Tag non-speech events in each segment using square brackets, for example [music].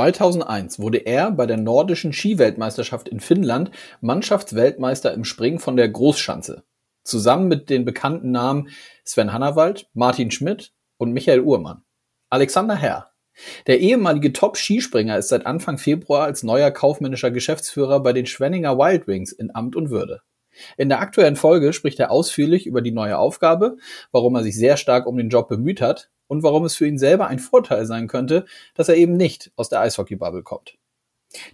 2001 wurde er bei der Nordischen Skiweltmeisterschaft in Finnland Mannschaftsweltmeister im Springen von der Großschanze. Zusammen mit den bekannten Namen Sven Hannawald, Martin Schmidt und Michael Uhrmann. Alexander Herr. Der ehemalige Top-Skispringer ist seit Anfang Februar als neuer kaufmännischer Geschäftsführer bei den Schwenninger Wild Wings in Amt und Würde. In der aktuellen Folge spricht er ausführlich über die neue Aufgabe, warum er sich sehr stark um den Job bemüht hat und warum es für ihn selber ein Vorteil sein könnte, dass er eben nicht aus der Eishockey-Bubble kommt.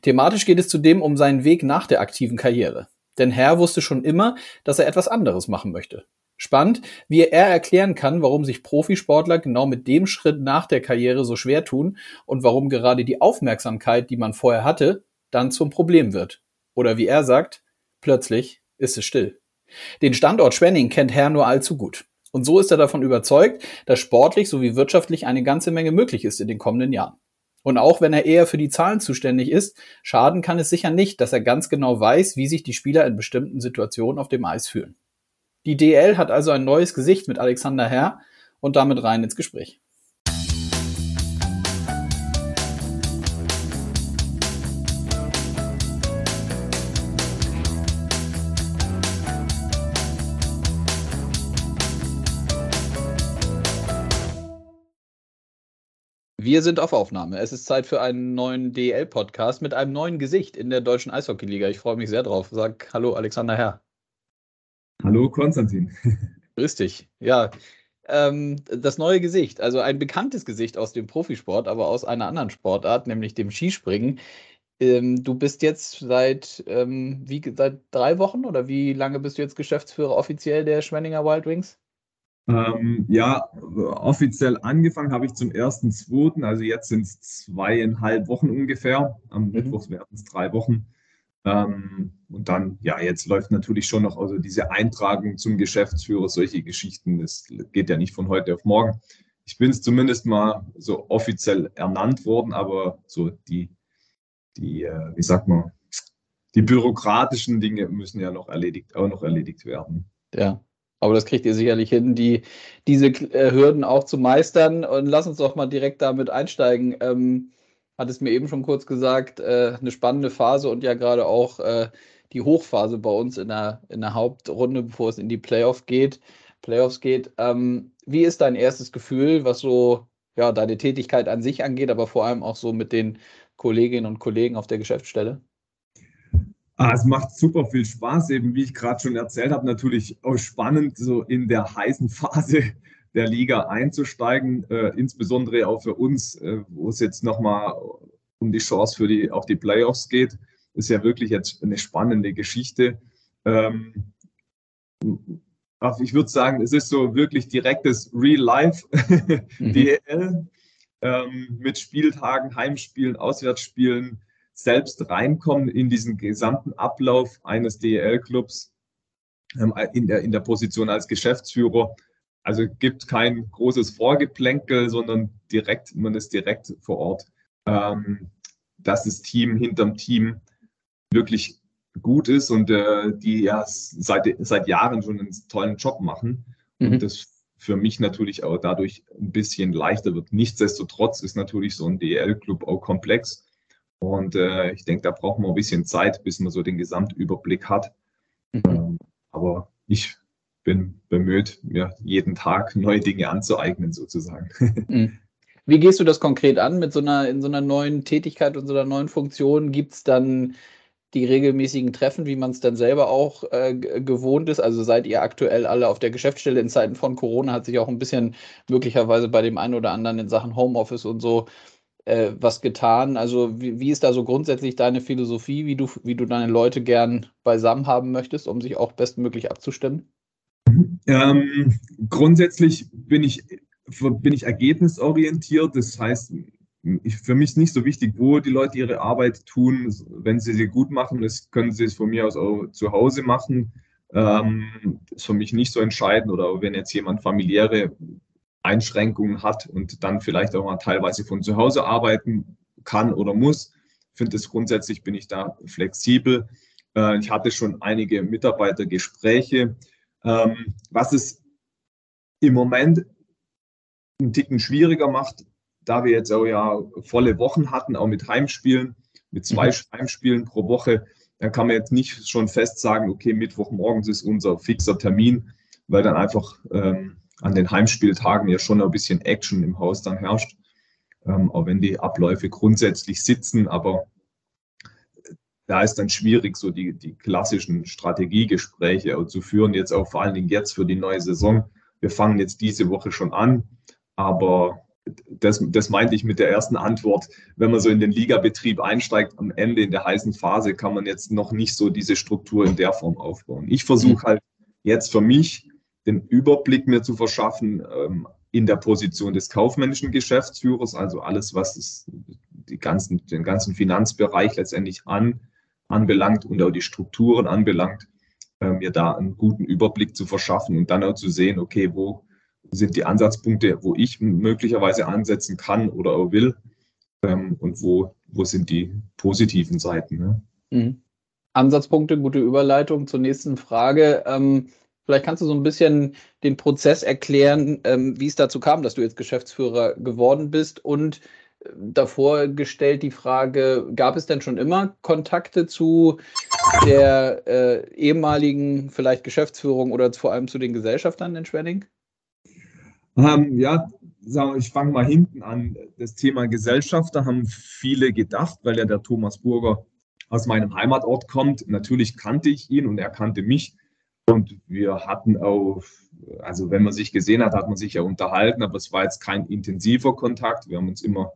Thematisch geht es zudem um seinen Weg nach der aktiven Karriere. Denn Herr wusste schon immer, dass er etwas anderes machen möchte. Spannend, wie er erklären kann, warum sich Profisportler genau mit dem Schritt nach der Karriere so schwer tun und warum gerade die Aufmerksamkeit, die man vorher hatte, dann zum Problem wird. Oder wie er sagt, plötzlich ist es still. Den Standort Schwenning kennt Herr nur allzu gut. Und so ist er davon überzeugt, dass sportlich sowie wirtschaftlich eine ganze Menge möglich ist in den kommenden Jahren. Und auch wenn er eher für die Zahlen zuständig ist, schaden kann es sicher nicht, dass er ganz genau weiß, wie sich die Spieler in bestimmten Situationen auf dem Eis fühlen. Die DL hat also ein neues Gesicht mit Alexander Herr und damit rein ins Gespräch. Wir sind auf Aufnahme. Es ist Zeit für einen neuen DL-Podcast mit einem neuen Gesicht in der deutschen Eishockey-Liga. Ich freue mich sehr drauf. Sag Hallo, Alexander Herr. Hallo, Konstantin. [laughs] Grüß dich. Ja, ähm, das neue Gesicht, also ein bekanntes Gesicht aus dem Profisport, aber aus einer anderen Sportart, nämlich dem Skispringen. Ähm, du bist jetzt seit, ähm, wie, seit drei Wochen oder wie lange bist du jetzt Geschäftsführer offiziell der Schwenninger Wild Wings? Ähm, ja, offiziell angefangen habe ich zum 1.2., also jetzt sind es zweieinhalb Wochen ungefähr. Am mhm. Mittwoch werden es drei Wochen. Ähm, und dann, ja, jetzt läuft natürlich schon noch also diese Eintragung zum Geschäftsführer, solche Geschichten. Das geht ja nicht von heute auf morgen. Ich bin es zumindest mal so offiziell ernannt worden, aber so die, die, äh, wie sagt man, die bürokratischen Dinge müssen ja noch erledigt, auch noch erledigt werden. Ja. Aber das kriegt ihr sicherlich hin, die, diese äh, Hürden auch zu meistern. Und lass uns doch mal direkt damit einsteigen. Ähm, hat es mir eben schon kurz gesagt, äh, eine spannende Phase und ja gerade auch äh, die Hochphase bei uns in der, in der Hauptrunde, bevor es in die Playoff geht, Playoffs geht. Ähm, wie ist dein erstes Gefühl, was so ja, deine Tätigkeit an sich angeht, aber vor allem auch so mit den Kolleginnen und Kollegen auf der Geschäftsstelle? Ah, es macht super viel Spaß, eben wie ich gerade schon erzählt habe, natürlich auch spannend, so in der heißen Phase der Liga einzusteigen, äh, insbesondere auch für uns, äh, wo es jetzt nochmal um die Chance für die, auf die Playoffs geht. Ist ja wirklich jetzt eine spannende Geschichte. Ähm, ich würde sagen, es ist so wirklich direktes Real Life [laughs] mhm. DL ähm, mit Spieltagen, Heimspielen, Auswärtsspielen, selbst reinkommen in diesen gesamten Ablauf eines DEL-Clubs ähm, in, der, in der Position als Geschäftsführer. Also gibt kein großes Vorgeplänkel, sondern direkt, man ist direkt vor Ort. Ähm, dass das Team hinterm Team wirklich gut ist und äh, die ja seit, seit Jahren schon einen tollen Job machen. Mhm. Und das für mich natürlich auch dadurch ein bisschen leichter wird. Nichtsdestotrotz ist natürlich so ein DL-Club auch komplex. Und äh, ich denke, da braucht man ein bisschen Zeit, bis man so den Gesamtüberblick hat. Mhm. Ähm, aber ich bin bemüht, mir jeden Tag [laughs] neue Dinge anzueignen, sozusagen. [laughs] Mhm. Wie gehst du das konkret an mit so einer, in so einer neuen Tätigkeit und so einer neuen Funktion? Gibt es dann die regelmäßigen Treffen, wie man es dann selber auch äh, gewohnt ist? Also seid ihr aktuell alle auf der Geschäftsstelle in Zeiten von Corona, hat sich auch ein bisschen möglicherweise bei dem einen oder anderen in Sachen Homeoffice und so äh, was getan. Also wie, wie, ist da so grundsätzlich deine Philosophie, wie du, wie du deine Leute gern beisammen haben möchtest, um sich auch bestmöglich abzustimmen? Ähm, grundsätzlich bin ich, bin ich ergebnisorientiert. Das heißt, ich, für mich ist nicht so wichtig, wo die Leute ihre Arbeit tun. Wenn sie sie gut machen, das können sie es von mir aus auch zu Hause machen. Ähm, ist für mich nicht so entscheidend. Oder wenn jetzt jemand familiäre Einschränkungen hat und dann vielleicht auch mal teilweise von zu Hause arbeiten kann oder muss. Ich finde es grundsätzlich bin ich da flexibel. Äh, ich hatte schon einige Mitarbeitergespräche. Ähm, was es im Moment einen Ticken schwieriger macht, da wir jetzt auch ja volle Wochen hatten, auch mit Heimspielen, mit zwei mhm. Heimspielen pro Woche, dann kann man jetzt nicht schon fest sagen, okay, Mittwochmorgens ist unser fixer Termin, weil dann einfach ähm, an den Heimspieltagen ja schon ein bisschen Action im Haus dann herrscht, ähm, auch wenn die Abläufe grundsätzlich sitzen, aber da ist dann schwierig, so die, die klassischen Strategiegespräche zu führen, jetzt auch vor allen Dingen jetzt für die neue Saison. Wir fangen jetzt diese Woche schon an, aber das, das meinte ich mit der ersten Antwort. Wenn man so in den Ligabetrieb einsteigt, am Ende in der heißen Phase kann man jetzt noch nicht so diese Struktur in der Form aufbauen. Ich versuche halt jetzt für mich den Überblick mir zu verschaffen ähm, in der Position des kaufmännischen Geschäftsführers, also alles, was es, die ganzen, den ganzen Finanzbereich letztendlich an, anbelangt und auch die Strukturen anbelangt, äh, mir da einen guten Überblick zu verschaffen und dann auch zu sehen, okay, wo sind die Ansatzpunkte, wo ich möglicherweise ansetzen kann oder auch will ähm, und wo, wo sind die positiven Seiten. Ne? Mhm. Ansatzpunkte, gute Überleitung zur nächsten Frage. Ähm, vielleicht kannst du so ein bisschen den Prozess erklären, ähm, wie es dazu kam, dass du jetzt Geschäftsführer geworden bist und äh, davor gestellt die Frage, gab es denn schon immer Kontakte zu der äh, ehemaligen vielleicht Geschäftsführung oder vor allem zu den Gesellschaftern in Schwenning? Ähm, ja, ich fange mal hinten an. Das Thema Gesellschaft, da haben viele gedacht, weil ja der Thomas Burger aus meinem Heimatort kommt. Natürlich kannte ich ihn und er kannte mich. Und wir hatten auch, also wenn man sich gesehen hat, hat man sich ja unterhalten, aber es war jetzt kein intensiver Kontakt. Wir haben uns immer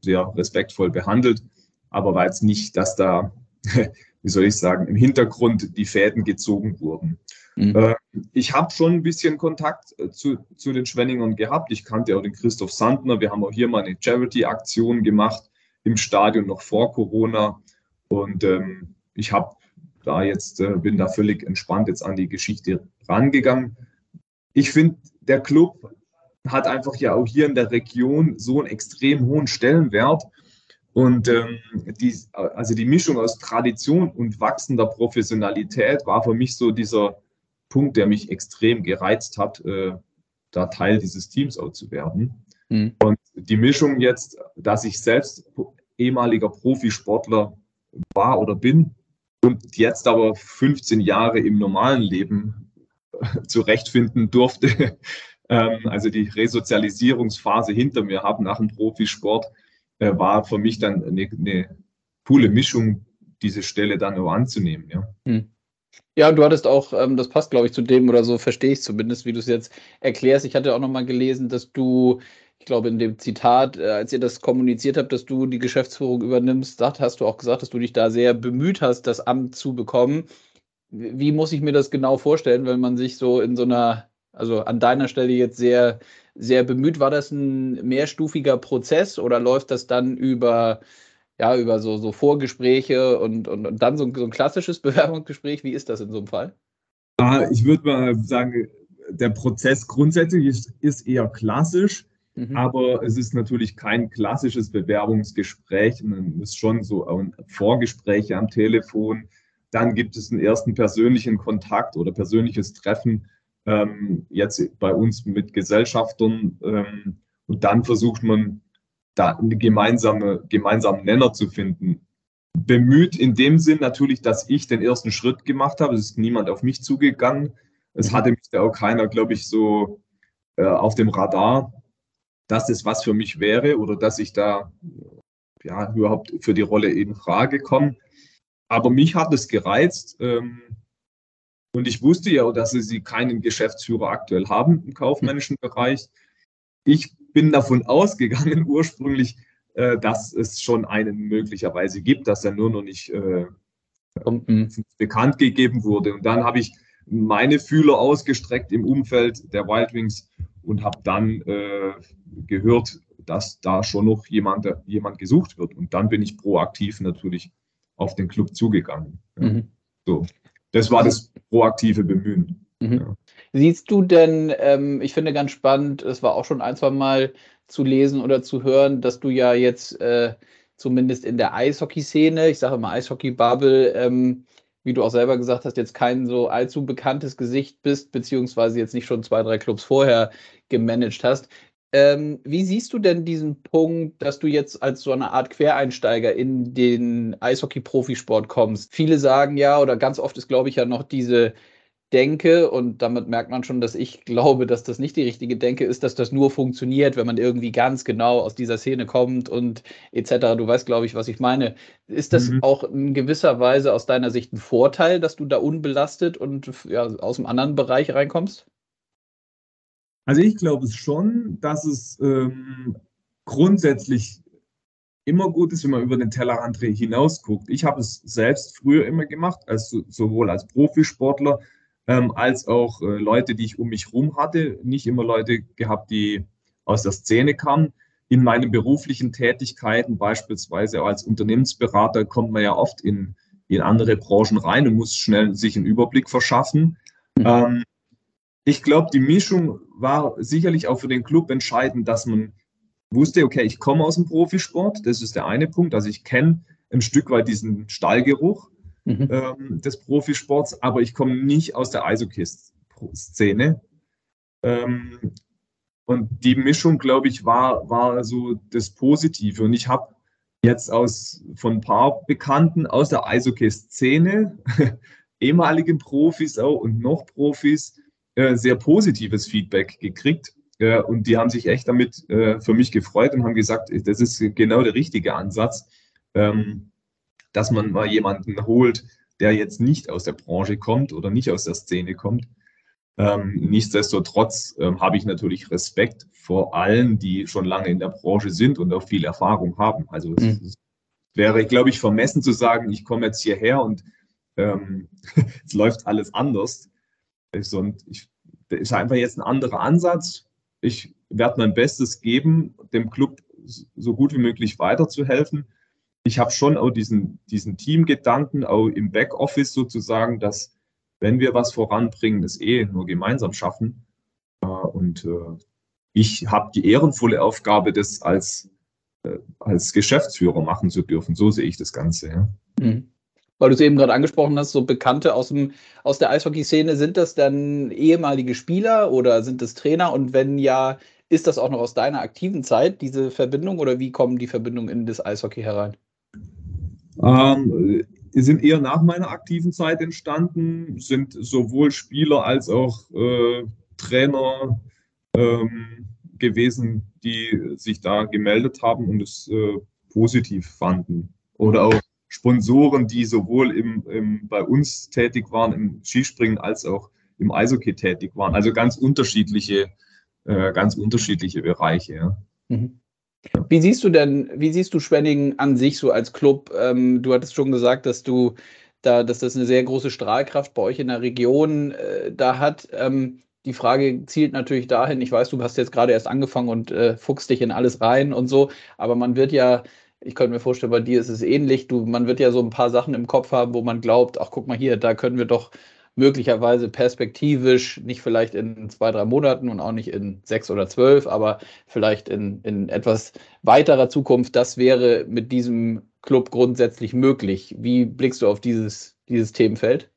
sehr respektvoll behandelt, aber war jetzt nicht, dass da, [laughs] wie soll ich sagen, im Hintergrund die Fäden gezogen wurden. Mhm. Äh, ich habe schon ein bisschen Kontakt äh, zu, zu den Schwenningern gehabt. Ich kannte auch den Christoph Sandner. Wir haben auch hier mal eine Charity-Aktion gemacht im Stadion noch vor Corona. Und ähm, ich habe da jetzt, äh, bin da völlig entspannt jetzt an die Geschichte rangegangen. Ich finde, der Club hat einfach ja auch hier in der Region so einen extrem hohen Stellenwert. Und ähm, die, also die Mischung aus Tradition und wachsender Professionalität war für mich so dieser Punkt, der mich extrem gereizt hat, äh, da Teil dieses Teams auch zu werden. Mhm. Und die Mischung jetzt, dass ich selbst ehemaliger Profisportler war oder bin und jetzt aber 15 Jahre im normalen Leben äh, zurechtfinden durfte, [laughs] ähm, also die Resozialisierungsphase hinter mir habe nach dem Profisport, äh, war für mich dann eine, eine coole Mischung, diese Stelle dann auch anzunehmen. Ja. Mhm. Ja, du hattest auch, ähm, das passt, glaube ich, zu dem oder so verstehe ich zumindest, wie du es jetzt erklärst. Ich hatte auch nochmal gelesen, dass du, ich glaube, in dem Zitat, äh, als ihr das kommuniziert habt, dass du die Geschäftsführung übernimmst, hast du auch gesagt, dass du dich da sehr bemüht hast, das Amt zu bekommen. Wie muss ich mir das genau vorstellen, wenn man sich so in so einer, also an deiner Stelle jetzt sehr, sehr bemüht? War das ein mehrstufiger Prozess oder läuft das dann über ja, über so, so Vorgespräche und, und, und dann so, so ein klassisches [laughs] Bewerbungsgespräch. Wie ist das in so einem Fall? Ah, ich würde mal sagen, der Prozess grundsätzlich ist, ist eher klassisch, mhm. aber es ist natürlich kein klassisches Bewerbungsgespräch. Es ist schon so ein Vorgespräch am Telefon. Dann gibt es einen ersten persönlichen Kontakt oder persönliches Treffen, ähm, jetzt bei uns mit Gesellschaftern. Ähm, und dann versucht man da eine gemeinsame, gemeinsamen Nenner zu finden. Bemüht in dem Sinn natürlich, dass ich den ersten Schritt gemacht habe. Es ist niemand auf mich zugegangen. Es mhm. hatte mich da auch keiner, glaube ich, so äh, auf dem Radar, dass das was für mich wäre oder dass ich da ja, überhaupt für die Rolle in Frage komme. Aber mich hat es gereizt. Ähm, und ich wusste ja dass sie keinen Geschäftsführer aktuell haben im kaufmännischen Bereich. Ich bin davon [laughs] ausgegangen ursprünglich, äh, dass es schon einen möglicherweise gibt, dass er nur noch nicht äh, mhm. bekannt gegeben wurde. Und dann habe ich meine Fühler ausgestreckt im Umfeld der Wild Wings und habe dann äh, gehört, dass da schon noch jemand, jemand gesucht wird. Und dann bin ich proaktiv natürlich auf den Club zugegangen. Mhm. So, das war das proaktive Bemühen. Mhm. Ja. Siehst du denn, ähm, ich finde ganz spannend, es war auch schon ein, zwei Mal zu lesen oder zu hören, dass du ja jetzt äh, zumindest in der Eishockey-Szene, ich sage mal Eishockey-Bubble, ähm, wie du auch selber gesagt hast, jetzt kein so allzu bekanntes Gesicht bist, beziehungsweise jetzt nicht schon zwei, drei Clubs vorher gemanagt hast. Ähm, wie siehst du denn diesen Punkt, dass du jetzt als so eine Art Quereinsteiger in den Eishockey-Profisport kommst? Viele sagen ja, oder ganz oft ist, glaube ich, ja noch diese Denke, und damit merkt man schon, dass ich glaube, dass das nicht die richtige Denke ist, dass das nur funktioniert, wenn man irgendwie ganz genau aus dieser Szene kommt und etc. Du weißt, glaube ich, was ich meine. Ist das mhm. auch in gewisser Weise aus deiner Sicht ein Vorteil, dass du da unbelastet und ja, aus einem anderen Bereich reinkommst? Also ich glaube es schon, dass es ähm, grundsätzlich immer gut ist, wenn man über den Tellerrand hinaus guckt. Ich habe es selbst früher immer gemacht, also sowohl als Profisportler ähm, als auch äh, Leute, die ich um mich herum hatte. Nicht immer Leute gehabt, die aus der Szene kamen. In meinen beruflichen Tätigkeiten, beispielsweise als Unternehmensberater, kommt man ja oft in, in andere Branchen rein und muss schnell sich einen Überblick verschaffen. Mhm. Ähm, ich glaube, die Mischung war sicherlich auch für den Club entscheidend, dass man wusste, okay, ich komme aus dem Profisport, das ist der eine Punkt. Also ich kenne ein Stück weit diesen Stallgeruch mhm. ähm, des Profisports, aber ich komme nicht aus der Eishockey-Szene. Ähm, und die Mischung, glaube ich, war, war so das Positive. Und ich habe jetzt aus, von ein paar Bekannten aus der Eishockey-Szene, [laughs] ehemaligen Profis auch und noch Profis, äh, sehr positives Feedback gekriegt. Äh, und die haben sich echt damit äh, für mich gefreut und haben gesagt, das ist genau der richtige Ansatz, ähm, dass man mal jemanden holt, der jetzt nicht aus der Branche kommt oder nicht aus der Szene kommt. Ähm, nichtsdestotrotz ähm, habe ich natürlich Respekt vor allen, die schon lange in der Branche sind und auch viel Erfahrung haben. Also mhm. es, wäre, glaube ich, vermessen zu sagen, ich komme jetzt hierher und ähm, [laughs] es läuft alles anders. Und ich, das ist einfach jetzt ein anderer Ansatz. Ich werde mein Bestes geben, dem Club so gut wie möglich weiterzuhelfen. Ich habe schon auch diesen, diesen Teamgedanken, auch im Backoffice sozusagen, dass wenn wir was voranbringen, das eh nur gemeinsam schaffen. Äh, und äh, ich habe die ehrenvolle Aufgabe, das als, äh, als Geschäftsführer machen zu dürfen. So sehe ich das Ganze. Ja. Mhm weil du es eben gerade angesprochen hast, so Bekannte aus, dem, aus der Eishockey-Szene, sind das dann ehemalige Spieler oder sind das Trainer? Und wenn ja, ist das auch noch aus deiner aktiven Zeit, diese Verbindung, oder wie kommen die Verbindungen in das Eishockey herein? Ähm, sind eher nach meiner aktiven Zeit entstanden, sind sowohl Spieler als auch äh, Trainer ähm, gewesen, die sich da gemeldet haben und es äh, positiv fanden. Oder auch Sponsoren, die sowohl im, im, bei uns tätig waren, im Skispringen als auch im Eishockey tätig waren. Also ganz unterschiedliche, äh, ganz unterschiedliche Bereiche. Ja. Mhm. Wie siehst du denn, wie siehst du Schwenningen an sich so als Club? Ähm, du hattest schon gesagt, dass du da, dass das eine sehr große Strahlkraft bei euch in der Region äh, da hat. Ähm, die Frage zielt natürlich dahin, ich weiß, du hast jetzt gerade erst angefangen und äh, fuchst dich in alles rein und so, aber man wird ja ich könnte mir vorstellen, bei dir ist es ähnlich. Du, man wird ja so ein paar Sachen im Kopf haben, wo man glaubt, ach guck mal hier, da können wir doch möglicherweise perspektivisch, nicht vielleicht in zwei, drei Monaten und auch nicht in sechs oder zwölf, aber vielleicht in, in etwas weiterer Zukunft, das wäre mit diesem Club grundsätzlich möglich. Wie blickst du auf dieses, dieses Themenfeld?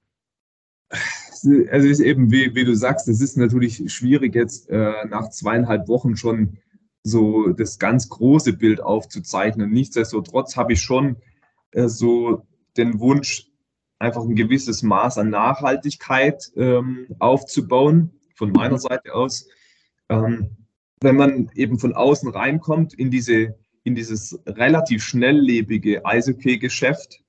Also ist eben, wie, wie du sagst, es ist natürlich schwierig jetzt äh, nach zweieinhalb Wochen schon so das ganz große Bild aufzuzeichnen. Nichtsdestotrotz habe ich schon äh, so den Wunsch, einfach ein gewisses Maß an Nachhaltigkeit ähm, aufzubauen, von meiner Seite aus. Ähm, wenn man eben von außen reinkommt in, diese, in dieses relativ schnelllebige Eishockey-Geschäft,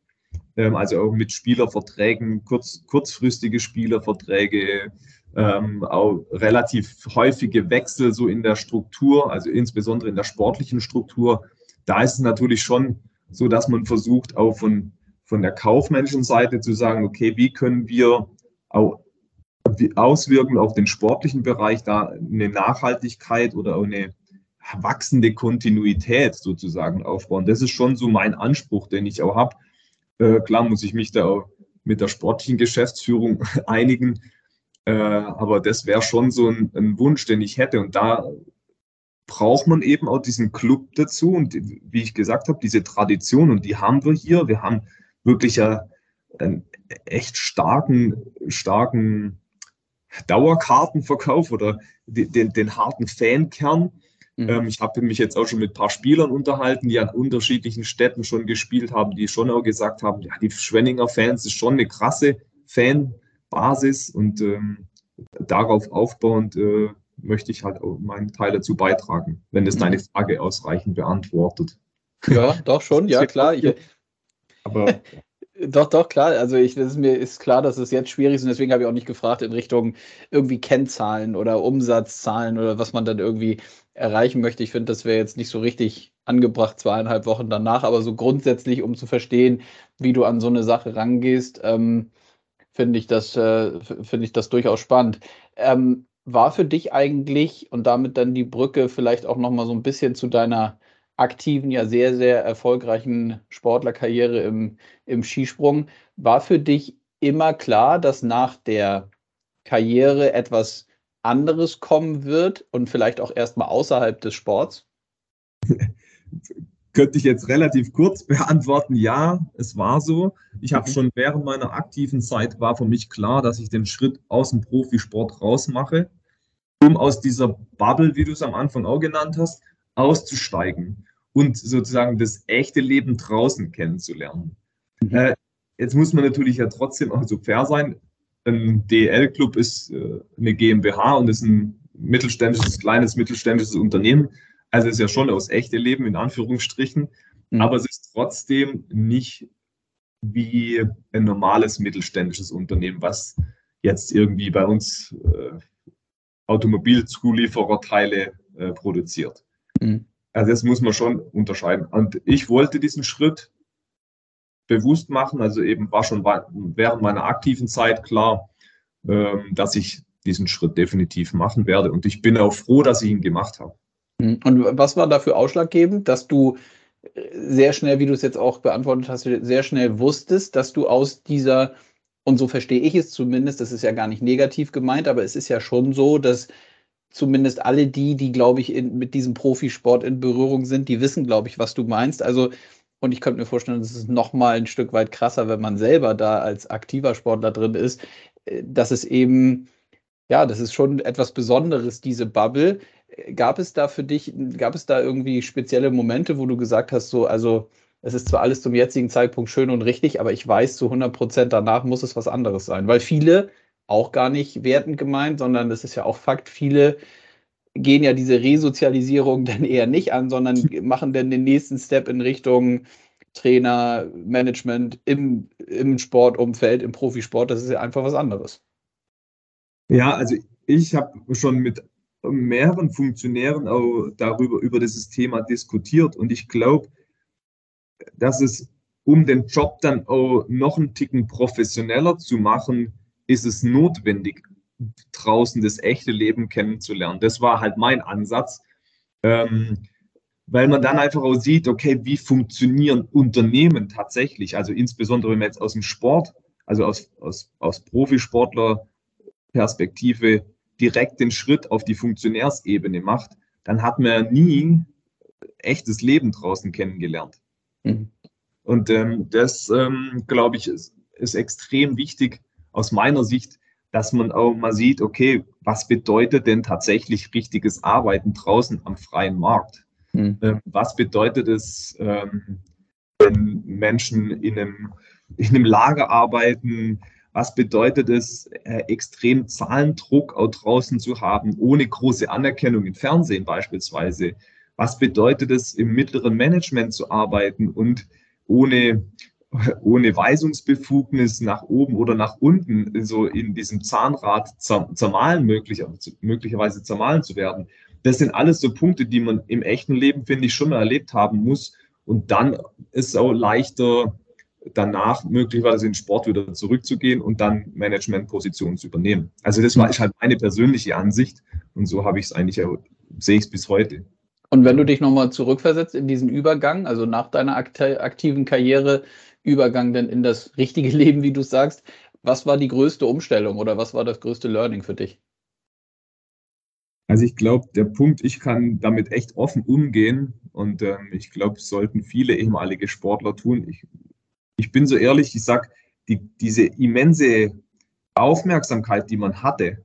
ähm, also auch mit Spielerverträgen, kurz, kurzfristige Spielerverträge, ähm, auch relativ häufige Wechsel so in der Struktur, also insbesondere in der sportlichen Struktur. Da ist es natürlich schon so, dass man versucht, auch von, von der kaufmännischen Seite zu sagen, okay, wie können wir auch auswirken auf den sportlichen Bereich, da eine Nachhaltigkeit oder eine wachsende Kontinuität sozusagen aufbauen. Das ist schon so mein Anspruch, den ich auch habe. Äh, klar muss ich mich da auch mit der sportlichen Geschäftsführung [laughs] einigen, äh, aber das wäre schon so ein, ein, Wunsch, den ich hätte. Und da braucht man eben auch diesen Club dazu. Und wie ich gesagt habe, diese Tradition, und die haben wir hier. Wir haben wirklich ja einen echt starken, starken Dauerkartenverkauf oder den, den, den harten Fankern. Mhm. Ähm, ich habe mich jetzt auch schon mit ein paar Spielern unterhalten, die an unterschiedlichen Städten schon gespielt haben, die schon auch gesagt haben, ja, die Schwenninger Fans ist schon eine krasse Fanbasis und ähm, darauf aufbauend äh, möchte ich halt auch meinen Teil dazu beitragen, wenn es deine Frage ausreichend beantwortet. Ja, doch schon, ja [laughs] klar. Ich, aber [laughs] doch, doch, klar. Also ich, das ist mir ist klar, dass es jetzt schwierig ist und deswegen habe ich auch nicht gefragt in Richtung irgendwie Kennzahlen oder Umsatzzahlen oder was man dann irgendwie erreichen möchte. Ich finde, das wäre jetzt nicht so richtig angebracht, zweieinhalb Wochen danach, aber so grundsätzlich, um zu verstehen, wie du an so eine Sache rangehst, ähm, finde ich das, äh, finde ich das durchaus spannend. Ähm, war für dich eigentlich und damit dann die Brücke vielleicht auch nochmal so ein bisschen zu deiner aktiven, ja sehr, sehr erfolgreichen Sportlerkarriere im, im Skisprung. War für dich immer klar, dass nach der Karriere etwas anderes kommen wird und vielleicht auch erstmal außerhalb des Sports? [laughs] Könnte ich jetzt relativ kurz beantworten, ja, es war so. Ich habe mhm. schon während meiner aktiven Zeit war für mich klar, dass ich den Schritt aus dem Profisport rausmache, um aus dieser Bubble, wie du es am Anfang auch genannt hast, auszusteigen und sozusagen das echte Leben draußen kennenzulernen. Mhm. Äh, jetzt muss man natürlich ja trotzdem auch so fair sein. Ein DL-Club ist äh, eine GmbH und ist ein mittelständisches, kleines mittelständisches Unternehmen. Also ist ja schon aus echte Leben in Anführungsstrichen. Mhm. Aber es ist trotzdem nicht wie ein normales mittelständisches Unternehmen, was jetzt irgendwie bei uns äh, Automobilzuliefererteile äh, produziert. Mhm. Also das muss man schon unterscheiden. Und ich wollte diesen Schritt bewusst machen, also eben war schon während meiner aktiven Zeit klar, ähm, dass ich diesen Schritt definitiv machen werde. Und ich bin auch froh, dass ich ihn gemacht habe. Mhm. Und was war dafür ausschlaggebend, dass du äh, sehr schnell, wie du es jetzt auch beantwortet hast, sehr schnell wusstest, dass du aus dieser, und so verstehe ich es zumindest, das ist ja gar nicht negativ gemeint, aber es ist ja schon so, dass zumindest alle die, die, glaube ich, in, mit diesem Profisport in Berührung sind, die wissen, glaube ich, was du meinst. Also, und ich könnte mir vorstellen, das ist noch mal ein Stück weit krasser, wenn man selber da als aktiver Sportler drin ist, äh, dass es eben, ja, das ist schon etwas Besonderes, diese Bubble. Gab es da für dich, gab es da irgendwie spezielle Momente, wo du gesagt hast, so, also, es ist zwar alles zum jetzigen Zeitpunkt schön und richtig, aber ich weiß zu 100 Prozent danach muss es was anderes sein, weil viele auch gar nicht wertend gemeint, sondern das ist ja auch Fakt, viele gehen ja diese Resozialisierung [laughs] dann eher nicht an, sondern [laughs] machen dann den nächsten Step in Richtung Trainer, Management im, im Sportumfeld, im Profisport. Das ist ja einfach was anderes. Ja, also ich habe schon mit mehreren Funktionären auch darüber, über dieses Thema diskutiert und ich glaube, dass es, um den Job dann auch noch einen Ticken professioneller zu machen, ist es notwendig, draußen das echte Leben kennenzulernen. Das war halt mein Ansatz, ähm, weil man dann einfach auch sieht, okay, wie funktionieren Unternehmen tatsächlich, also insbesondere wenn man jetzt aus dem Sport, also aus, aus, aus Profisportler-Perspektive direkt den Schritt auf die Funktionärsebene macht, dann hat man ja nie echtes Leben draußen kennengelernt. Mhm. Und ähm, das, ähm, glaube ich, ist, ist extrem wichtig, aus meiner Sicht, dass man auch mal sieht, okay, was bedeutet denn tatsächlich richtiges Arbeiten draußen am freien Markt? Mhm. was bedeutet es, ähm, wenn Menschen in einem, [laughs] in einem Lager arbeiten? Was bedeutet es, äh, extrem Zahlendruck auch draußen zu haben, ohne große Anerkennung im Fernsehen beispielsweise? Was bedeutet es, im mittleren Management zu arbeiten und ohne ohne Weisungsbefugnis nach oben oder nach unten so in diesem Zahnrad zermahlen möglich, möglicherweise zermahlen zu werden. Das sind alles so Punkte, die man im echten Leben, finde ich, schon mal erlebt haben muss. Und dann ist es auch leichter, danach möglicherweise in den Sport wieder zurückzugehen und dann Managementpositionen zu übernehmen. Also das war halt meine persönliche Ansicht und so habe ich es eigentlich, sehe ich es bis heute. Und wenn du dich nochmal zurückversetzt in diesen Übergang, also nach deiner aktiven Karriere, Übergang denn in das richtige [laughs] Leben, wie du sagst. Was war die größte Umstellung oder was war das größte Learning für dich? Also ich glaube, der Punkt, ich kann damit echt offen umgehen und ähm, ich glaube, sollten viele ehemalige Sportler tun. Ich, ich bin so ehrlich, ich sage, die, diese immense Aufmerksamkeit, die man hatte,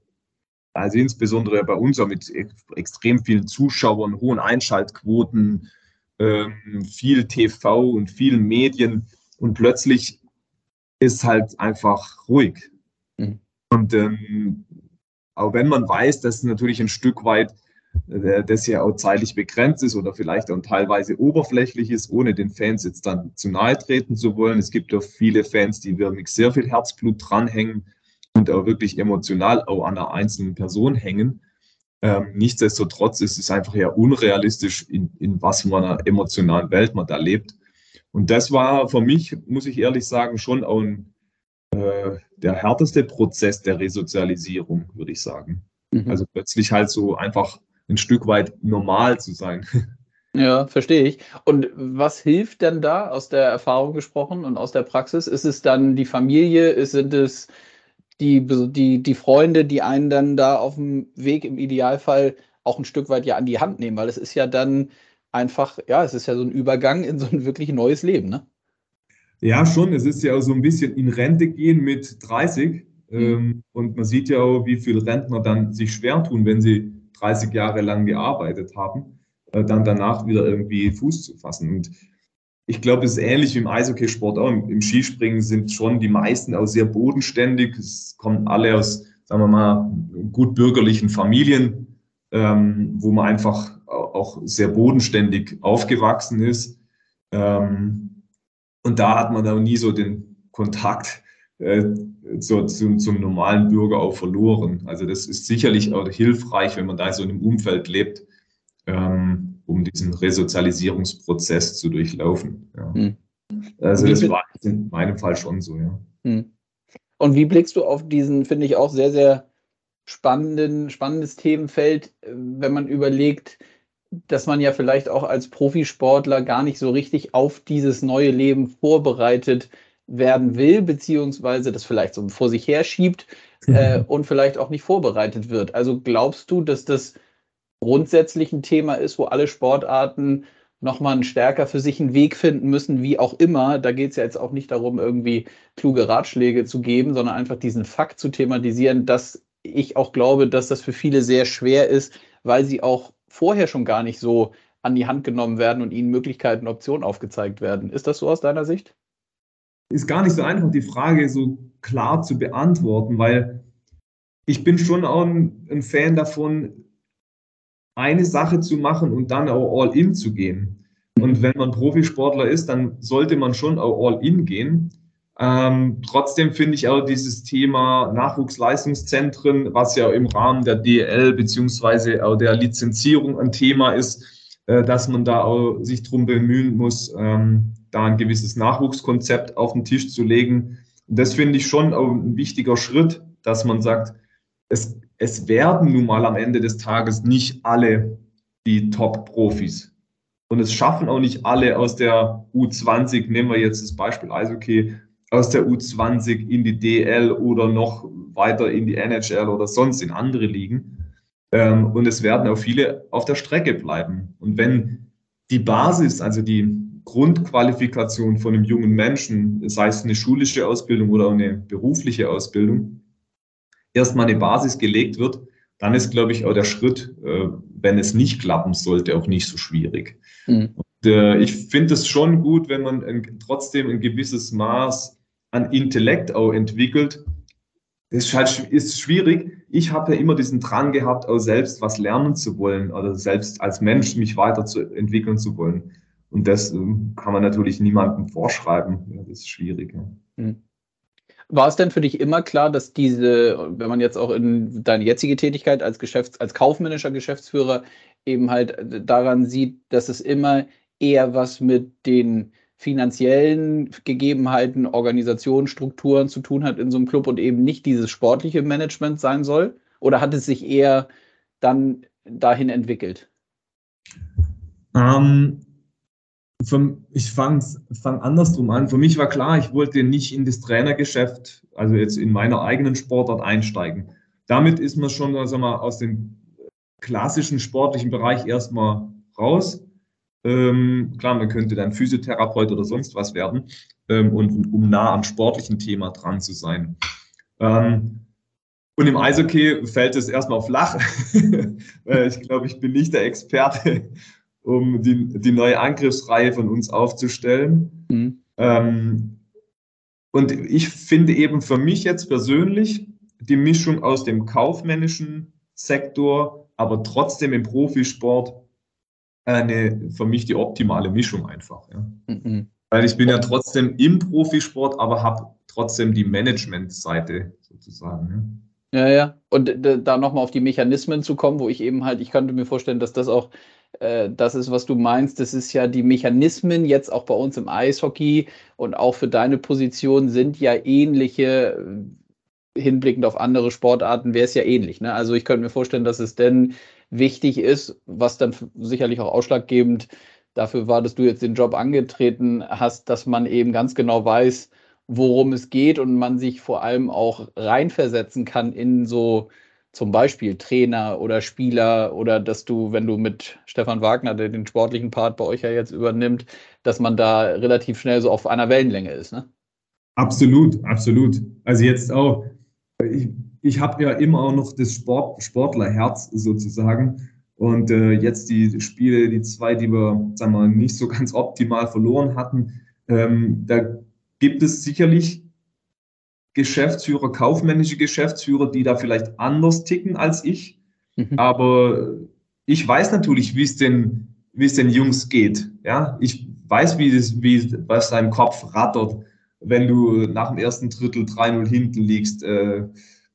also insbesondere bei uns auch mit extrem vielen Zuschauern, hohen Einschaltquoten, ähm, viel TV und vielen Medien und plötzlich ist halt einfach ruhig. Mhm. Und ähm, auch wenn man weiß, dass natürlich ein Stück weit äh, das ja auch zeitlich begrenzt ist oder vielleicht auch teilweise oberflächlich ist, ohne den Fans jetzt dann zu nahe treten zu wollen. Es gibt auch viele Fans, die wirklich sehr viel Herzblut dranhängen und auch wirklich emotional auch an einer einzelnen Person hängen. Ähm, nichtsdestotrotz ist es einfach ja unrealistisch, in, in was für einer emotionalen Welt man da lebt. Und das war für mich, muss ich ehrlich sagen, schon auch ein, äh, der härteste Prozess der Resozialisierung, würde ich sagen. Mhm. Also plötzlich halt so einfach ein Stück weit normal zu sein. [laughs] Ja, verstehe ich. Und was hilft denn da aus der Erfahrung gesprochen und aus der Praxis? Ist es dann die Familie? Sind es die, die, die Freunde, die einen dann da auf dem Weg im Idealfall auch ein Stück weit ja an die Hand nehmen? Weil es ist ja dann einfach, ja, es ist ja so ein Übergang in so ein wirklich neues Leben, ne? Ja, schon. Es ist ja auch so ein bisschen in Rente gehen mit 30. Mhm. Und man sieht ja auch, wie viele Rentner dann sich schwer tun, wenn sie 30 Jahre lang gearbeitet haben, äh, dann danach wieder irgendwie Fuß zu fassen. Und ich glaube, es ist ähnlich wie im Eishockeysport auch. Im Skispringen sind schon die meisten auch sehr bodenständig. Es kommen alle aus, sagen wir mal, gut bürgerlichen Familien, ähm, wo man einfach auch sehr bodenständig aufgewachsen ist. Ähm, und da hat man auch nie so den Kontakt äh, so, zum, zum normalen Bürger auch verloren. Also das ist sicherlich auch hilfreich, wenn man da so in einem Umfeld lebt, ähm, um diesen Resozialisierungsprozess zu durchlaufen. Ja. Hm. Also das war in meinem Fall schon so, ja. Hm. Und wie blickst du auf diesen, finde ich, auch sehr, sehr spannenden, spannendes Themenfeld, wenn man überlegt, dass man ja vielleicht auch als Profisportler gar nicht so richtig auf dieses neue Leben vorbereitet werden will, beziehungsweise das vielleicht so vor sich her schiebt äh, und vielleicht auch nicht vorbereitet wird. Also glaubst du, dass das grundsätzlich ein Thema ist, wo alle Sportarten nochmal stärker für sich einen Weg finden müssen, wie auch immer. Da geht es ja jetzt auch nicht darum, irgendwie kluge Ratschläge zu geben, sondern einfach diesen Fakt zu thematisieren, dass ich auch glaube, dass das für viele sehr schwer ist, weil sie auch vorher schon gar nicht so an die Hand genommen werden und ihnen Möglichkeiten, Optionen aufgezeigt werden. Ist das so aus deiner Sicht? ist gar nicht so einfach, die Frage so klar zu beantworten, weil ich bin schon auch ein, Fan davon, eine Sache zu machen und dann auch all in zu gehen. Und wenn man Profisportler ist, dann sollte man schon auch all in gehen. Ähm, trotzdem finde ich auch dieses Thema Nachwuchsleistungszentren, was ja im Rahmen der DL beziehungsweise auch der Lizenzierung ein Thema ist, äh, dass man da auch sich drum bemühen muss, ähm, da ein gewisses Nachwuchskonzept auf den Tisch zu legen. Und das finde ich schon ein wichtiger Schritt, dass man sagt, es, es werden nun mal am Ende des Tages nicht alle die Top-Profis. Und es schaffen auch nicht alle aus der U20, nehmen wir jetzt das Beispiel Eishockey, aus der U20 in die DL oder noch weiter in die NHL oder sonst in andere Ligen. Ähm, und es werden auch viele auf der Strecke bleiben. Und wenn die Basis, also die, Grundqualifikation von einem jungen Menschen, sei es eine schulische Ausbildung oder eine berufliche Ausbildung, erstmal eine Basis gelegt wird, dann ist, glaube ich, auch der Schritt, äh, wenn es nicht klappen sollte, auch nicht so schwierig. Mhm. Und, äh, ich finde es schon gut, wenn man ein, trotzdem ein gewisses Maß an Intellekt auch entwickelt. Das ist, halt, ist schwierig. Ich habe ja immer diesen Drang gehabt, auch selbst was lernen zu wollen oder selbst als Mensch mich weiterzuentwickeln zu wollen. Und das ähm, kann man natürlich niemandem vorschreiben. Ja, das ist schwierig. Ja. Hm. War es denn für dich immer klar, dass diese, wenn man jetzt auch in deine jetzige Tätigkeit als Geschäfts-, als kaufmännischer Geschäftsführer eben halt daran sieht, dass es immer eher was mit den finanziellen Gegebenheiten, Organisationen, Strukturen zu tun hat in so einem Club und eben nicht dieses sportliche Management sein soll? Oder hat es sich eher dann dahin entwickelt? Ähm, vom, ich fange fang andersrum an. Für mich war klar, ich wollte nicht in das Trainergeschäft, also jetzt in meiner eigenen Sportart einsteigen. Damit ist man schon also mal, aus dem klassischen sportlichen Bereich erstmal raus. Ähm, klar, man könnte dann Physiotherapeut oder sonst was werden, ähm, und um nah am sportlichen Thema dran zu sein. Ähm, Und im Eishockey fällt es erstmal flach. [laughs] ich glaube, ich bin nicht der Experte, [laughs] um die, die neue Angriffsreihe von uns aufzustellen. Mhm. Ähm, und ich finde eben für mich jetzt persönlich die Mischung aus dem kaufmännischen Sektor, aber trotzdem im Profisport eine für mich die optimale Mischung einfach. Ja. Mhm. Weil ich bin ja trotzdem im Profisport, aber habe trotzdem die Management-Seite sozusagen. Ja. ja, ja. Und da nochmal auf die Mechanismen zu kommen, wo ich eben halt, ich könnte mir vorstellen, dass das auch äh, das ist, was du meinst. Das ist ja die Mechanismen jetzt auch bei uns im Eishockey und auch für deine Position sind ja ähnliche äh, hinblickend auf andere Sportarten wäre es ja ähnlich. Ne? Also ich könnte mir vorstellen, dass es denn wichtig ist, was dann sicherlich auch ausschlaggebend dafür war, dass du jetzt den Job angetreten hast, dass man eben ganz genau weiß, worum es geht und man sich vor allem auch reinversetzen kann in so zum Beispiel Trainer oder Spieler oder dass du, wenn du mit Stefan Wagner, der den sportlichen Part bei euch ja jetzt übernimmt, dass man da relativ schnell so auf einer Wellenlänge ist, ne? Absolut, absolut. Also jetzt auch, ich, ich habe ja immer auch noch das Sport, Sportlerherz sozusagen. Und äh, jetzt die Spiele, die zwei, die wir, sagen wir, nicht so ganz optimal verloren hatten, ähm, da gibt es sicherlich Geschäftsführer, kaufmännische Geschäftsführer, die da vielleicht anders ticken als ich. Mhm. Aber ich weiß natürlich, wie es den, wie es den Jungs geht. Ja, ich weiß, wie das, wie was deinem Kopf rattert, wenn du nach dem ersten Drittel 3-0 hinten liegst, äh,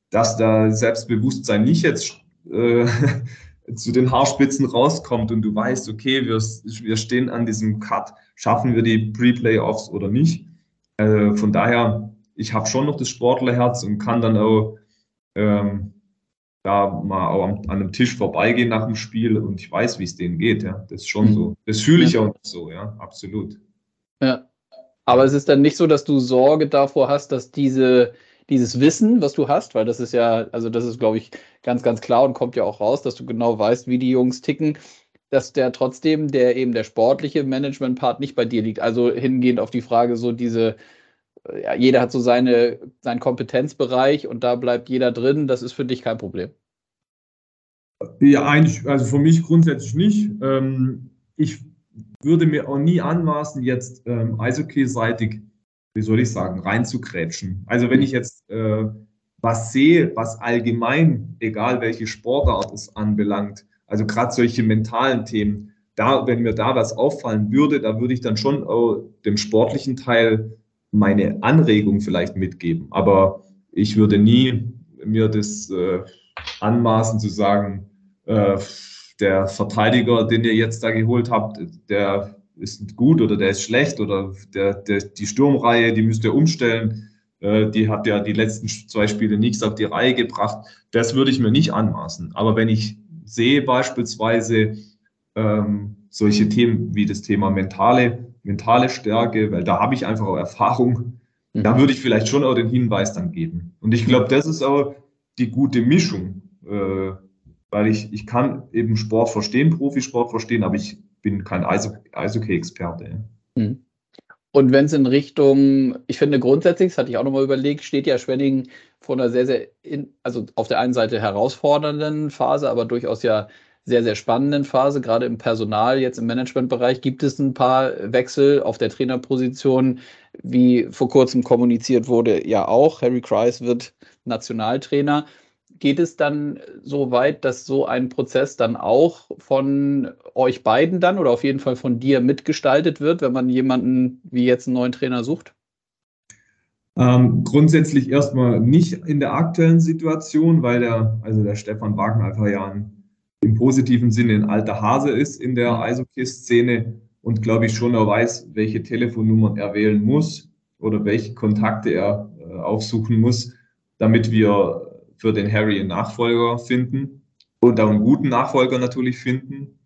dass da Selbstbewusstsein nicht jetzt äh, [laughs] zu den Haarspitzen rauskommt und du weißt, okay, wir, wir stehen an diesem Cut, schaffen wir die Pre-Playoffs oder nicht. Äh, von daher, ich habe schon noch das Sportlerherz und kann dann auch ähm, da mal auch an, einem Tisch vorbeigehen nach dem Spiel und ich weiß, wie es denen geht. Ja, das ist schon mhm. so. Das fühle ich ja. auch so, ja, absolut. Ja, aber es ist dann nicht so, dass du Sorge davor hast, dass diese dieses Wissen, was du hast, weil das ist ja, also das ist, glaube ich, ganz, ganz klar und kommt ja auch raus, dass du genau weißt, wie die Jungs ticken, dass der trotzdem, der eben der sportliche Management-Part nicht bei dir liegt. Also hingehend auf die Frage, so diese, ja, jeder hat so seine, seinen Kompetenzbereich und da bleibt jeder drin, das ist für dich kein Problem. Ja, eigentlich, also für mich grundsätzlich nicht. Ähm, ich würde mir auch nie anmaßen, jetzt ähm, Eishockey-seitig wie soll ich sagen, reinzugrätschen. Also wenn ich jetzt äh, was sehe, was allgemein, egal welche Sportart es anbelangt, also gerade solche mentalen Themen, da, wenn mir da was auffallen würde, da würde ich dann schon auch dem sportlichen Teil meine Anregung vielleicht mitgeben. Aber ich würde nie mir das äh, anmaßen zu sagen, äh, der Verteidiger, den ihr jetzt da geholt habt, der ist gut oder der ist schlecht oder der, der, die Sturmreihe, die müsst ihr umstellen. Äh, die hat ja die letzten zwei Spiele nichts auf die Reihe gebracht. Das würde ich mir nicht anmaßen. Aber wenn ich sehe beispielsweise ähm, solche Themen wie das Thema mentale, mentale Stärke, weil da habe ich einfach auch Erfahrung, mhm. da würde ich vielleicht schon auch den Hinweis dann geben. Und ich glaube, das ist auch die gute Mischung, äh, weil ich, ich kann eben Sport verstehen, Profisport verstehen, aber ich bin kein Eishockey-Experte. Mhm. Und wenn es in Richtung, ich finde grundsätzlich, das hatte ich auch nochmal überlegt, steht ja Schwenning vor einer sehr, sehr, in, also auf der einen Seite herausfordernden Phase, aber durchaus ja sehr, sehr spannenden Phase, gerade im Personal, jetzt im Managementbereich, gibt es ein paar Wechsel auf der Trainerposition, wie vor kurzem kommuniziert wurde, ja auch. Harry Kreis wird Nationaltrainer geht es dann so weit, dass so ein Prozess dann auch von euch beiden dann oder auf jeden Fall von dir mitgestaltet wird, wenn man jemanden wie jetzt einen neuen Trainer sucht? Ähm, grundsätzlich erstmal nicht in der aktuellen Situation, weil der, also der Stefan Wagner einfach ja ein, im positiven Sinne ein alter Hase ist in der Eishockey-Szene und glaube ich schon er weiß, welche Telefonnummern er wählen muss oder welche Kontakte er äh, aufsuchen muss, damit wir für den Harry einen Nachfolger finden und auch einen guten Nachfolger natürlich finden.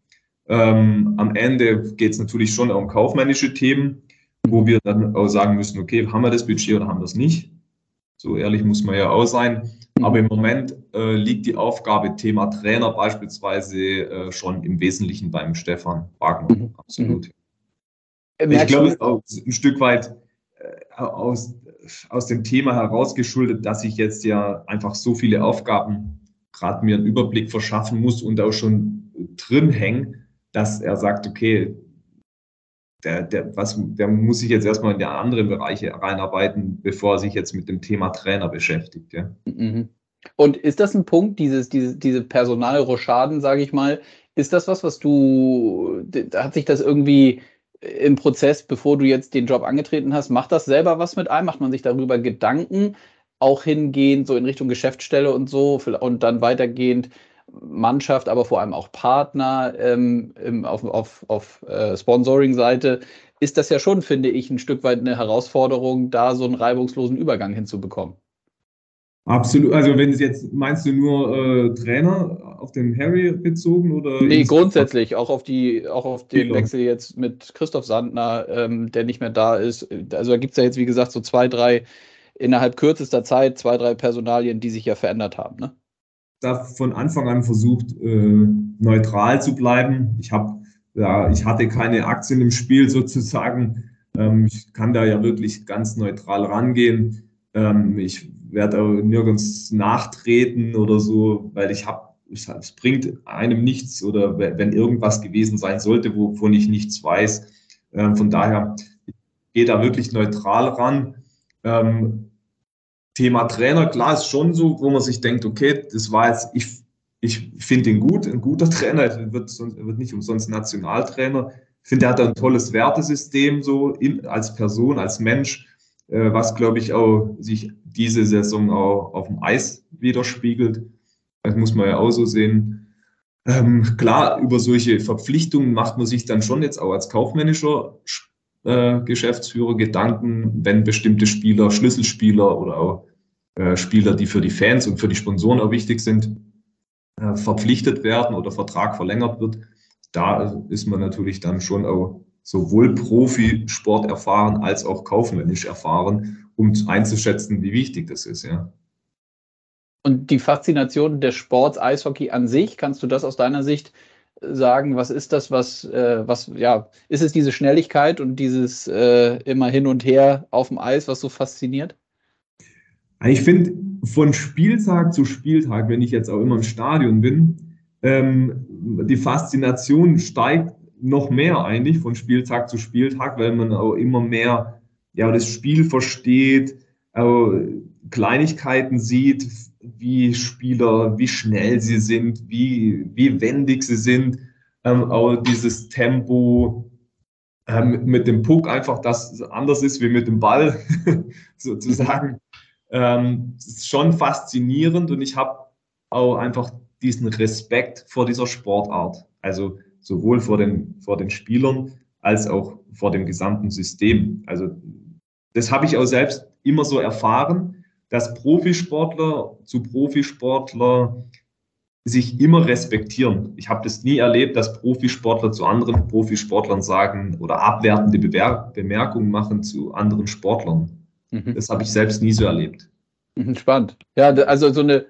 Ähm, am Ende geht es natürlich schon um kaufmännische Themen, wo wir dann auch sagen müssen, okay, haben wir das Budget oder haben wir es nicht? So ehrlich muss man ja auch sein. Aber im Moment äh, liegt die Aufgabe Thema Trainer beispielsweise äh, schon im Wesentlichen beim Stefan Wagner. Mhm. Absolut. Mhm. Ich glaube, es ist auch ein Stück weit äh, aus aus dem Thema herausgeschuldet, dass ich jetzt ja einfach so viele Aufgaben gerade mir einen Überblick verschaffen muss und auch schon drin hängen, dass er sagt, okay, der, der, was, der muss sich jetzt erstmal in die anderen Bereiche reinarbeiten, bevor er sich jetzt mit dem Thema Trainer beschäftigt. Ja. Mhm. Und ist das ein Punkt, dieses, diese, diese Personalrochaden, sage ich mal, ist das was, was du, hat sich das irgendwie im Prozess, bevor du jetzt den Job angetreten hast, macht das selber was mit einem? Macht man sich darüber Gedanken, auch hingehend so in Richtung Geschäftsstelle und so und dann weitergehend Mannschaft, aber vor allem auch Partner ähm, im, auf, auf, auf äh, Sponsoring-Seite, ist das ja schon, finde ich, ein Stück weit eine Herausforderung, da so einen reibungslosen Übergang hinzubekommen. Absolut. Also wenn es jetzt meinst du nur äh, Trainer auf den Harry bezogen oder? Nee, grundsätzlich auch auf die, auch auf den ja. Wechsel jetzt mit Christoph Sandner, ähm, der nicht mehr da ist. Also da gibt es ja jetzt, wie gesagt, so zwei, drei innerhalb kürzester Zeit, zwei, drei Personalien, die sich ja verändert haben. Ne? Da von Anfang an versucht, äh, neutral zu bleiben. Ich habe, ja, ich hatte keine Aktien im Spiel sozusagen. Ähm, ich kann da ja wirklich ganz neutral rangehen. Ähm, ich werde auch nirgends nachtreten oder so, weil ich habe, es bringt einem nichts oder wenn irgendwas gewesen sein sollte, wovon ich nichts weiß. Ähm, von daher gehe da wirklich neutral ran. Ähm, Thema Trainer, klar ist schon so, wo man sich denkt, okay, das war jetzt, ich, ich finde ihn gut, ein guter Trainer, er wird, wird nicht umsonst Nationaltrainer. Ich finde, er hat ein tolles Wertesystem so in, als Person, als Mensch, was, glaube ich, auch sich diese Saison auch auf dem Eis widerspiegelt. Das muss man ja auch so sehen. Ähm, klar, über solche Verpflichtungen macht man sich dann schon jetzt auch als kaufmännischer äh, Geschäftsführer Gedanken, wenn bestimmte Spieler, Schlüsselspieler oder auch äh, Spieler, die für die Fans und für die Sponsoren auch wichtig sind, äh, verpflichtet werden oder Vertrag verlängert wird. Da ist man natürlich dann schon auch sowohl Profisport erfahren als auch kaufmännisch erfahren, um einzuschätzen, wie wichtig das ist, ja. Und die Faszination des Sports Eishockey an sich, kannst du das aus deiner Sicht sagen, was ist das, was, äh, was, ja, ist es diese Schnelligkeit und dieses äh, immer hin und her auf dem Eis, was so fasziniert? Ich finde, von Spieltag zu Spieltag, wenn ich jetzt auch immer im Stadion bin, ähm, die Faszination steigt noch mehr eigentlich von Spieltag zu Spieltag, weil man auch immer mehr ja, das Spiel versteht, Kleinigkeiten sieht, wie Spieler, wie schnell sie sind, wie, wie wendig sie sind, ähm, auch dieses Tempo ähm, mit dem Puck einfach, das anders ist wie mit dem Ball, [laughs] sozusagen. Ähm, ist schon faszinierend und ich habe auch einfach diesen Respekt vor dieser Sportart. Also sowohl vor den, vor den Spielern als auch vor dem gesamten System. Also das habe ich auch selbst immer so erfahren dass Profisportler zu Profisportler sich immer respektieren. Ich habe das nie erlebt, dass Profisportler zu anderen Profisportlern sagen oder abwertende Bewer Bemerkungen machen zu anderen Sportlern. Mhm. Das habe ich selbst nie so erlebt. Mhm, spannend. Ja, also so eine,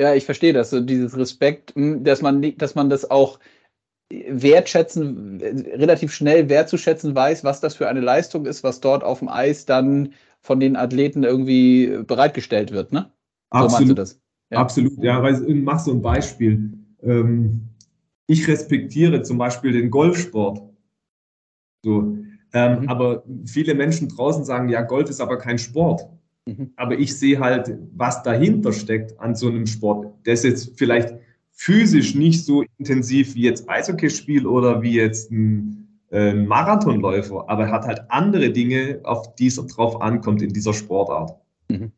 ja, ich verstehe das, so dieses Respekt, hm, dass man, dass man das auch wertschätzen, relativ schnell wertzuschätzen weiß, was das für eine Leistung ist, was dort auf dem Eis dann von den Athleten irgendwie bereitgestellt wird, ne? Absolut. So meinst du das? Ja. Absolut, ja, weil ich mach so ein Beispiel. Ähm, ich respektiere zum Beispiel den Golfsport. So. Ähm, mhm. Aber viele Menschen draußen sagen, ja, Golf ist aber kein Sport. Mhm. Aber ich sehe halt, was dahinter steckt an so einem Sport. Der ist jetzt vielleicht physisch nicht so intensiv wie jetzt Eishockeyspiel oder wie jetzt ein äh, Marathonläufer, aber er hat halt andere Dinge, auf die es drauf ankommt in dieser Sportart. Mhm.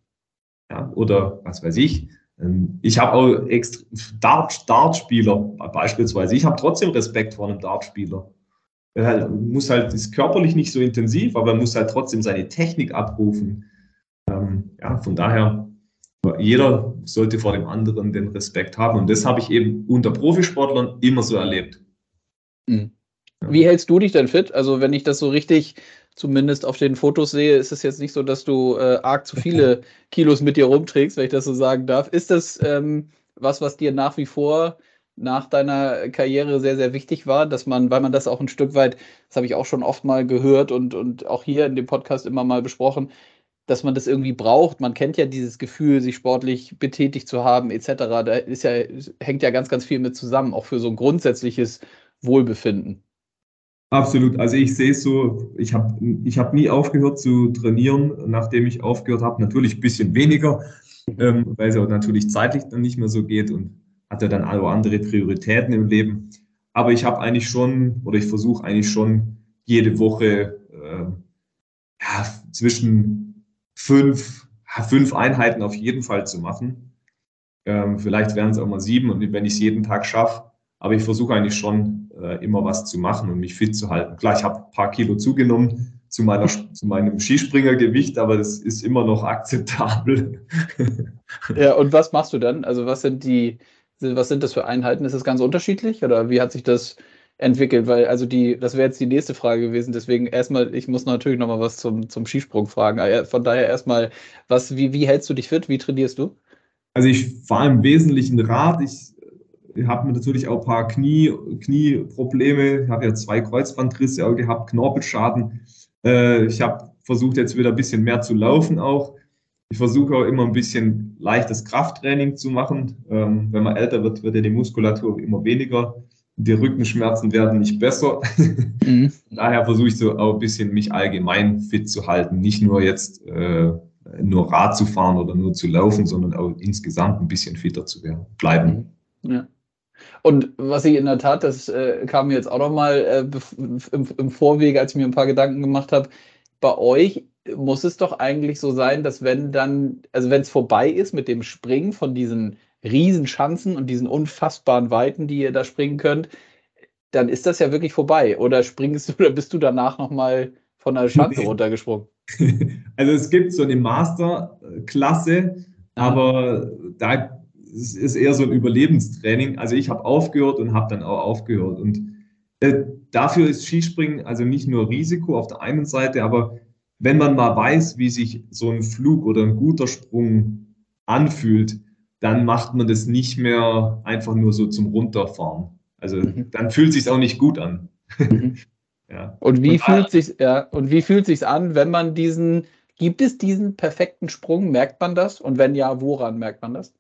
Ja, oder was weiß ich. Ähm, ich habe auch extra Dart, Dartspieler beispielsweise. Ich habe trotzdem Respekt vor einem Dartspieler. Er muss halt, ist körperlich nicht so intensiv, aber er muss halt trotzdem seine Technik abrufen. Ähm, ja, von daher, jeder sollte vor dem anderen den Respekt haben. Und das habe ich eben unter Profisportlern immer so erlebt. Mhm. Wie hältst du dich denn fit? Also, wenn ich das so richtig zumindest auf den Fotos sehe, ist es jetzt nicht so, dass du äh, arg zu viele [laughs] Kilos mit dir rumträgst, wenn ich das so sagen darf. Ist das ähm, was, was dir nach wie vor nach deiner Karriere sehr, sehr wichtig war, dass man, weil man das auch ein Stück weit, das habe ich auch schon oft mal gehört und, und auch hier in dem Podcast immer mal besprochen, dass man das irgendwie braucht. Man kennt ja dieses Gefühl, sich sportlich betätigt zu haben, etc. Da ist ja, hängt ja ganz, ganz viel mit zusammen, auch für so ein grundsätzliches Wohlbefinden. Absolut. Also ich sehe es so, ich habe ich hab nie aufgehört zu trainieren, nachdem ich aufgehört habe. Natürlich ein bisschen weniger, ähm, weil es auch natürlich zeitlich dann nicht mehr so geht und hatte dann auch andere Prioritäten im Leben. Aber ich habe eigentlich schon, oder ich versuche eigentlich schon jede Woche äh, ja, zwischen fünf, fünf Einheiten auf jeden Fall zu machen. Ähm, vielleicht wären es auch mal sieben und wenn ich es jeden Tag schaffe. Aber ich versuche eigentlich schon äh, immer was zu machen und mich fit zu halten. Klar, ich habe ein paar Kilo zugenommen zu, meiner, zu meinem Skispringergewicht, aber das ist immer noch akzeptabel. [laughs] ja, und was machst du dann? Also was sind die, was sind das für Einheiten? Ist das ganz unterschiedlich oder wie hat sich das entwickelt? Weil, also die, das wäre jetzt die nächste Frage gewesen. Deswegen erstmal, ich muss natürlich nochmal was zum, zum Skisprung fragen. Ah von daher erstmal, was, wie, wie hältst du dich fit? Wie trainierst du? Also ich fahre im Wesentlichen Rad. Ich habe natürlich auch ein paar Knie, Knieprobleme. Ich habe ja zwei Kreuzbandrisse auch gehabt, Knorpelschaden. Äh, ich habe versucht, jetzt wieder ein bisschen mehr zu laufen auch. Ich versuche auch immer ein bisschen leichtes Krafttraining zu machen. Ähm, wenn man älter wird, wird ja die Muskulatur immer weniger. Die Rückenschmerzen werden nicht besser. Mhm. [laughs] Daher versuche ich so auch ein bisschen mich allgemein fit zu halten. Nicht nur jetzt äh, nur Rad zu fahren oder nur zu laufen, sondern auch insgesamt ein bisschen fitter zu werden, bleiben. Ja. Und was ich in der Tat, das äh, kam mir jetzt auch nochmal äh, im, im Vorwege, als ich mir ein paar Gedanken gemacht habe, bei euch muss es doch eigentlich so sein, dass wenn dann, also wenn es vorbei ist mit dem Springen von diesen Riesenschanzen und diesen unfassbaren Weiten, die ihr da springen könnt, dann ist das ja wirklich vorbei. Oder springst du [laughs] oder bist du danach nochmal von der Schanze runtergesprungen? [laughs] Also es gibt so eine Masterklasse, aber da es ist eher so ein Überlebenstraining. Also ich habe aufgehört und habe dann auch aufgehört. Und äh, dafür ist Skispringen also nicht nur Risiko auf der einen Seite, aber wenn man mal weiß, wie sich so ein Flug oder ein guter Sprung anfühlt, dann macht man das nicht mehr einfach nur so zum Runterfahren. Also mhm. dann fühlt es sich auch nicht gut an. Mhm. [laughs] ja. Und wie und fühlt sich ja und wie fühlt sich an, wenn man diesen gibt es diesen perfekten Sprung? Merkt man das? Und wenn ja, woran merkt man das?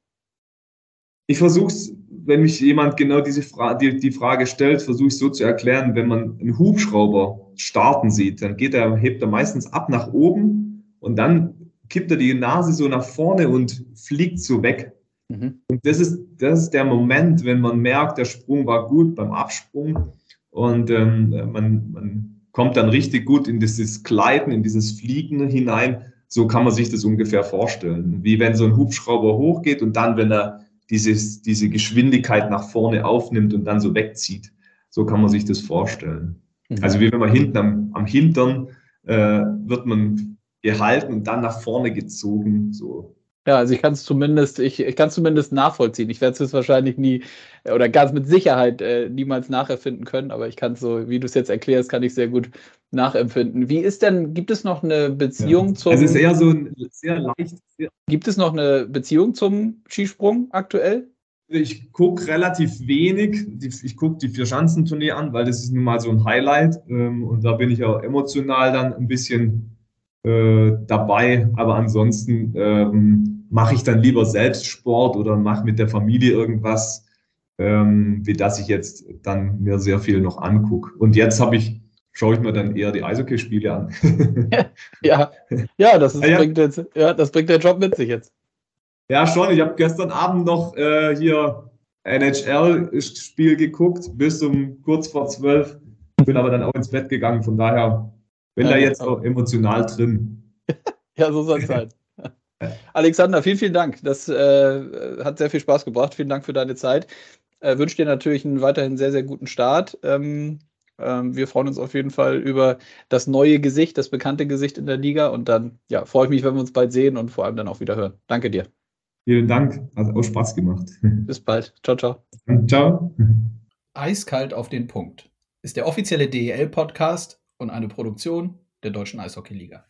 ich versuche es, wenn mich jemand genau diese Fra die, die Frage stellt, versuche ich so zu erklären, wenn man einen Hubschrauber starten sieht, dann geht er, hebt er meistens ab nach oben und dann kippt er die Nase so nach vorne und fliegt so weg. Mhm. Und das ist, das ist der Moment, wenn man merkt, der Sprung war gut beim Absprung und ähm, man, man kommt dann richtig gut in dieses Gleiten, in dieses Fliegen hinein. So kann man sich das ungefähr vorstellen. Wie wenn so ein Hubschrauber hochgeht und dann, wenn er dieses, diese Geschwindigkeit nach vorne aufnimmt und dann so wegzieht. So kann man sich das vorstellen. Mhm. Also wie wenn man hinten am, am Hintern äh, wird man gehalten und dann nach vorne gezogen. So ja, also ich kann es zumindest, ich, ich kann zumindest nachvollziehen. Ich werde es wahrscheinlich nie oder ganz mit Sicherheit äh, niemals nacherfinden können, aber ich kann es so, wie du es jetzt erklärst, kann ich sehr gut nachempfinden. Wie ist denn, gibt es noch eine Beziehung ja. zum. Also es ist eher so ein sehr leicht. Sehr gibt es noch eine Beziehung zum Skisprung aktuell? Ich gucke relativ wenig. Ich gucke die Vier-Schanzentournee an, weil das ist nun mal so ein Highlight. Ähm, und da bin ich auch emotional dann ein bisschen äh, dabei. Aber ansonsten ähm, mache ich dann lieber selbst Sport oder mache mit der Familie irgendwas, ähm, wie dass ich jetzt dann mir sehr viel noch angucke. Und jetzt habe ich schaue ich mir dann eher die Eishockeyspiele an. [laughs] ja, ja, das, ist, ja, Bringt jetzt, ja, das bringt der Job mit sich jetzt. Ja, schon. Ich habe gestern Abend noch äh, hier NHL-Spiel geguckt, bis um kurz vor zwölf. Bin aber dann auch ins Bett gegangen. Von daher bin ja, da jetzt auch emotional drin. [laughs] ja, so soll es sein. Alexander, vielen, vielen Dank. Das äh, hat sehr viel Spaß gebracht. Vielen Dank für deine Zeit. Äh, wünsche dir natürlich einen weiterhin sehr, sehr guten Start. Ähm, ähm, wir freuen uns auf jeden Fall über das neue Gesicht, das bekannte Gesicht in der Liga. Und dann ja, freue ich mich, wenn wir uns bald sehen und vor allem dann auch wieder hören. Danke dir. Vielen Dank. Hat auch Spaß gemacht. [laughs] Bis bald. Ciao, ciao. Ciao. Eiskalt auf den Punkt ist der offizielle DEL-Podcast und eine Produktion der Deutschen Eishockey-Liga.